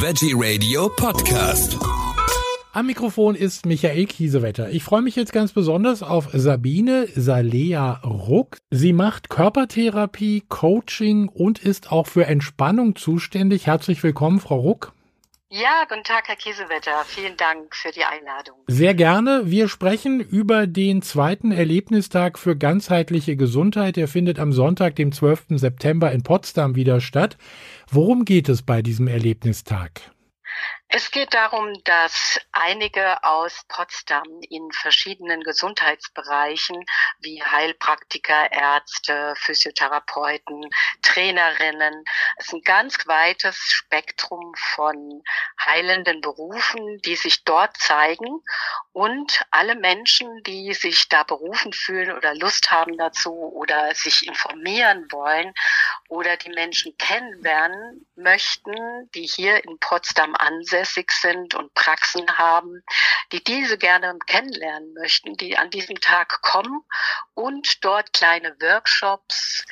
Veggie Radio Podcast. Am Mikrofon ist Michael Kiesewetter. Ich freue mich jetzt ganz besonders auf Sabine Salea Ruck. Sie macht Körpertherapie, Coaching und ist auch für Entspannung zuständig. Herzlich willkommen, Frau Ruck. Ja, guten Tag, Herr Kiesewetter. Vielen Dank für die Einladung. Sehr gerne. Wir sprechen über den zweiten Erlebnistag für ganzheitliche Gesundheit. Er findet am Sonntag, dem 12. September in Potsdam wieder statt. Worum geht es bei diesem Erlebnistag? Es geht darum, dass einige aus Potsdam in verschiedenen Gesundheitsbereichen wie Heilpraktiker, Ärzte, Physiotherapeuten, Trainerinnen, es ist ein ganz weites Spektrum von heilenden Berufen, die sich dort zeigen. Und alle Menschen, die sich da berufen fühlen oder Lust haben dazu oder sich informieren wollen oder die Menschen kennenlernen möchten, die hier in Potsdam ansässig ansässig sind und Praxen haben, die diese gerne kennenlernen möchten, die an diesem Tag kommen und dort kleine Workshops,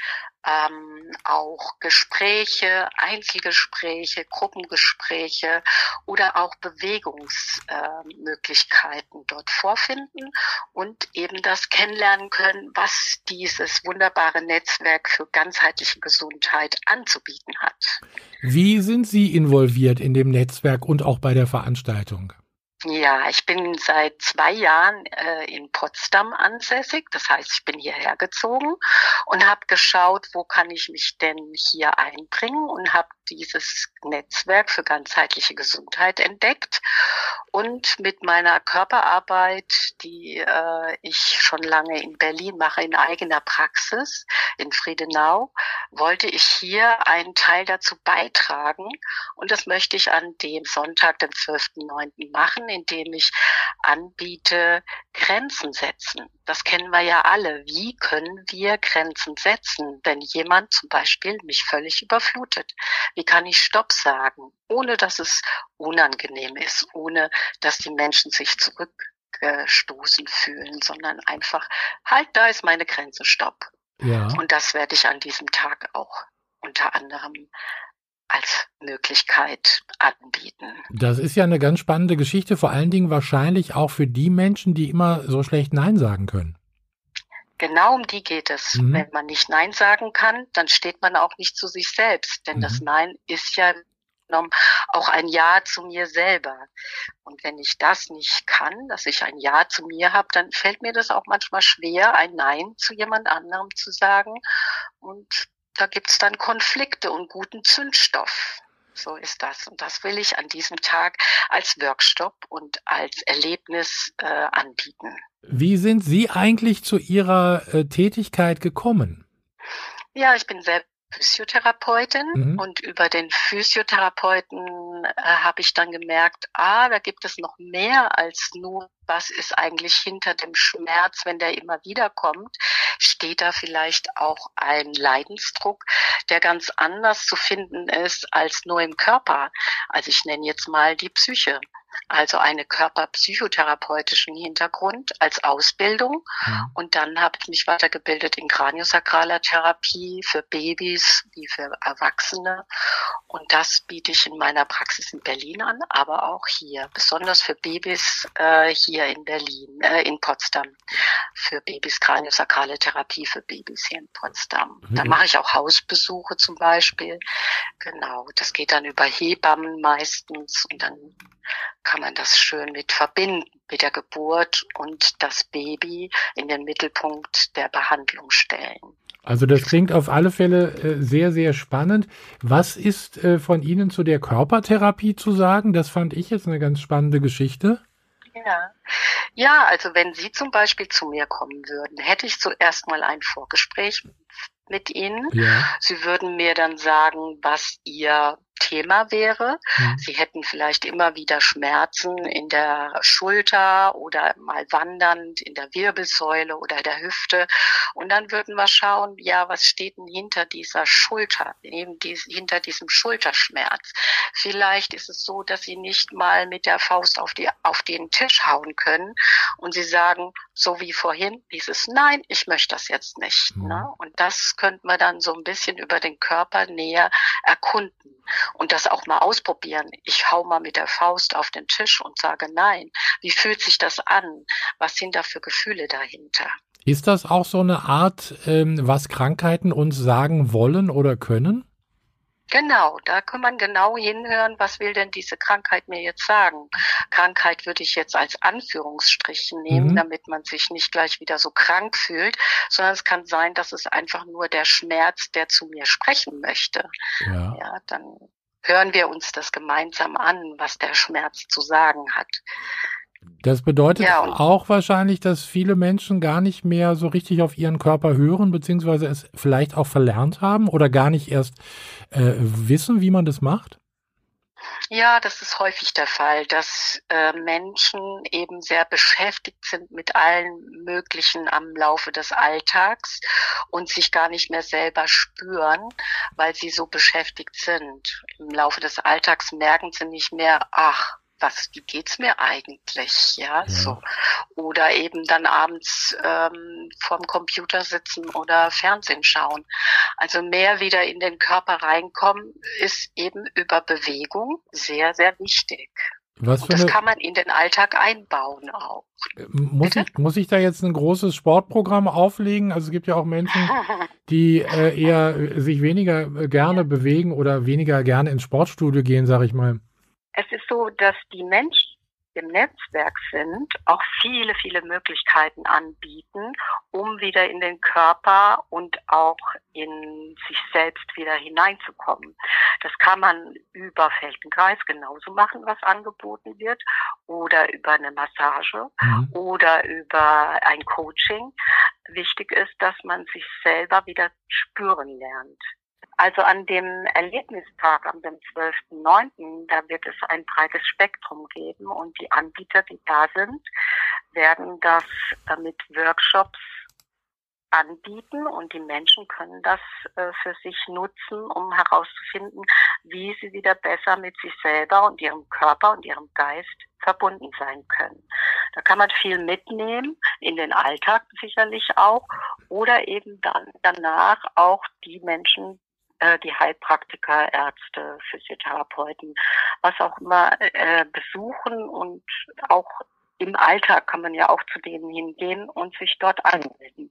ähm, auch Gespräche, Einzelgespräche, Gruppengespräche oder auch Bewegungsmöglichkeiten äh, dort vorfinden und eben das kennenlernen können, was dieses wunderbare Netzwerk für ganzheitliche Gesundheit anzubieten hat. Wie sind Sie involviert in dem Netzwerk und auch bei der Veranstaltung? Ja, ich bin seit zwei Jahren äh, in Potsdam ansässig. Das heißt, ich bin hierher gezogen und habe geschaut, wo kann ich mich denn hier einbringen und habe dieses Netzwerk für ganzheitliche Gesundheit entdeckt und mit meiner Körperarbeit, die äh, ich schon lange in Berlin mache, in eigener Praxis in Friedenau, wollte ich hier einen Teil dazu beitragen und das möchte ich an dem Sonntag, dem 12.09. machen, indem ich anbiete, Grenzen setzen. Das kennen wir ja alle. Wie können wir Grenzen setzen, wenn jemand zum Beispiel mich völlig überflutet? Wie kann ich Stopp sagen, ohne dass es unangenehm ist, ohne dass die Menschen sich zurückgestoßen fühlen, sondern einfach, halt, da ist meine Grenze, Stopp. Ja. Und das werde ich an diesem Tag auch unter anderem als Möglichkeit anbieten. Das ist ja eine ganz spannende Geschichte, vor allen Dingen wahrscheinlich auch für die Menschen, die immer so schlecht Nein sagen können. Genau um die geht es. Mhm. Wenn man nicht Nein sagen kann, dann steht man auch nicht zu sich selbst. Denn mhm. das Nein ist ja auch ein Ja zu mir selber. Und wenn ich das nicht kann, dass ich ein Ja zu mir habe, dann fällt mir das auch manchmal schwer, ein Nein zu jemand anderem zu sagen. Und da gibt's dann Konflikte und guten Zündstoff. So ist das. Und das will ich an diesem Tag als Workshop und als Erlebnis äh, anbieten. Wie sind Sie eigentlich zu Ihrer äh, Tätigkeit gekommen? Ja, ich bin selbst Physiotherapeutin mhm. und über den Physiotherapeuten äh, habe ich dann gemerkt, ah, da gibt es noch mehr als nur, was ist eigentlich hinter dem Schmerz, wenn der immer wieder kommt, steht da vielleicht auch ein Leidensdruck, der ganz anders zu finden ist als nur im Körper. Also ich nenne jetzt mal die Psyche also eine körperpsychotherapeutischen Hintergrund als Ausbildung. Ja. Und dann habe ich mich weitergebildet in Kraniosakraler Therapie für Babys wie für Erwachsene. Und das biete ich in meiner Praxis in Berlin an, aber auch hier, besonders für Babys äh, hier in Berlin, äh, in Potsdam, für Babys kraniosakrale Therapie für Babys hier in Potsdam. Mhm. Da mache ich auch Hausbesuche zum Beispiel. Genau, das geht dann über Hebammen meistens und dann kann man das schön mit verbinden, mit der Geburt und das Baby in den Mittelpunkt der Behandlung stellen. Also das klingt auf alle Fälle äh, sehr, sehr spannend. Was ist äh, von Ihnen zu der Körpertherapie zu sagen? Das fand ich jetzt eine ganz spannende Geschichte. Ja. ja, also wenn Sie zum Beispiel zu mir kommen würden, hätte ich zuerst mal ein Vorgespräch mit Ihnen. Ja. Sie würden mir dann sagen, was Ihr Thema wäre. Mhm. Sie hätten vielleicht immer wieder Schmerzen in der Schulter oder mal wandernd in der Wirbelsäule oder der Hüfte. Und dann würden wir schauen, ja, was steht denn hinter dieser Schulter, eben dies, hinter diesem Schulterschmerz? Vielleicht ist es so, dass Sie nicht mal mit der Faust auf, die, auf den Tisch hauen können und Sie sagen, so wie vorhin, dieses Nein, ich möchte das jetzt nicht. Mhm. Ne? Und das könnten wir dann so ein bisschen über den Körper näher erkunden und das auch mal ausprobieren. Ich hau mal mit der Faust auf den Tisch und sage nein. Wie fühlt sich das an? Was sind da für Gefühle dahinter? Ist das auch so eine Art, ähm, was Krankheiten uns sagen wollen oder können? Genau, da kann man genau hinhören, was will denn diese Krankheit mir jetzt sagen. Krankheit würde ich jetzt als Anführungsstrichen nehmen, mhm. damit man sich nicht gleich wieder so krank fühlt, sondern es kann sein, dass es einfach nur der Schmerz, der zu mir sprechen möchte. Ja, ja dann hören wir uns das gemeinsam an, was der Schmerz zu sagen hat. Das bedeutet ja, auch wahrscheinlich, dass viele Menschen gar nicht mehr so richtig auf ihren Körper hören, beziehungsweise es vielleicht auch verlernt haben oder gar nicht erst äh, wissen, wie man das macht? Ja, das ist häufig der Fall, dass äh, Menschen eben sehr beschäftigt sind mit allen möglichen am Laufe des Alltags und sich gar nicht mehr selber spüren, weil sie so beschäftigt sind. Im Laufe des Alltags merken sie nicht mehr, ach, was, wie geht's mir eigentlich, ja, ja. so. Oder eben dann abends ähm, vorm Computer sitzen oder Fernsehen schauen. Also mehr wieder in den Körper reinkommen ist eben über Bewegung sehr, sehr wichtig. Was Und das eine, kann man in den Alltag einbauen auch. Muss ich, muss ich da jetzt ein großes Sportprogramm auflegen? Also es gibt ja auch Menschen, die äh, eher sich weniger gerne bewegen oder weniger gerne ins Sportstudio gehen, sag ich mal. Es ist so, dass die Menschen im Netzwerk sind, auch viele, viele Möglichkeiten anbieten, um wieder in den Körper und auch in sich selbst wieder hineinzukommen. Das kann man über Feldenkreis genauso machen, was angeboten wird, oder über eine Massage mhm. oder über ein Coaching. Wichtig ist, dass man sich selber wieder spüren lernt. Also an dem Erlebnistag, am 12.09., da wird es ein breites Spektrum geben und die Anbieter, die da sind, werden das äh, mit Workshops anbieten und die Menschen können das äh, für sich nutzen, um herauszufinden, wie sie wieder besser mit sich selber und ihrem Körper und ihrem Geist verbunden sein können. Da kann man viel mitnehmen, in den Alltag sicherlich auch, oder eben dann danach auch die Menschen äh, die Heilpraktiker, Ärzte, Physiotherapeuten, was auch immer äh, besuchen und auch im Alltag kann man ja auch zu denen hingehen und sich dort anmelden. und ein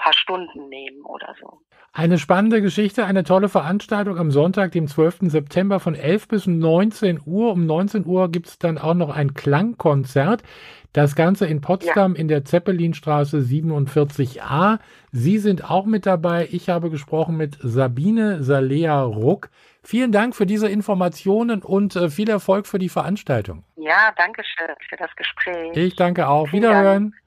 paar Stunden nehmen oder so. Eine spannende Geschichte, eine tolle Veranstaltung am Sonntag, dem 12. September von 11 bis 19 Uhr. Um 19 Uhr gibt es dann auch noch ein Klangkonzert. Das Ganze in Potsdam ja. in der Zeppelinstraße 47a. Sie sind auch mit dabei. Ich habe gesprochen mit Sabine Salea Ruck. Vielen Dank für diese Informationen und äh, viel Erfolg für die Veranstaltung. Ja, danke schön für das Gespräch. Ich danke auch. Vielen Wiederhören. Dank.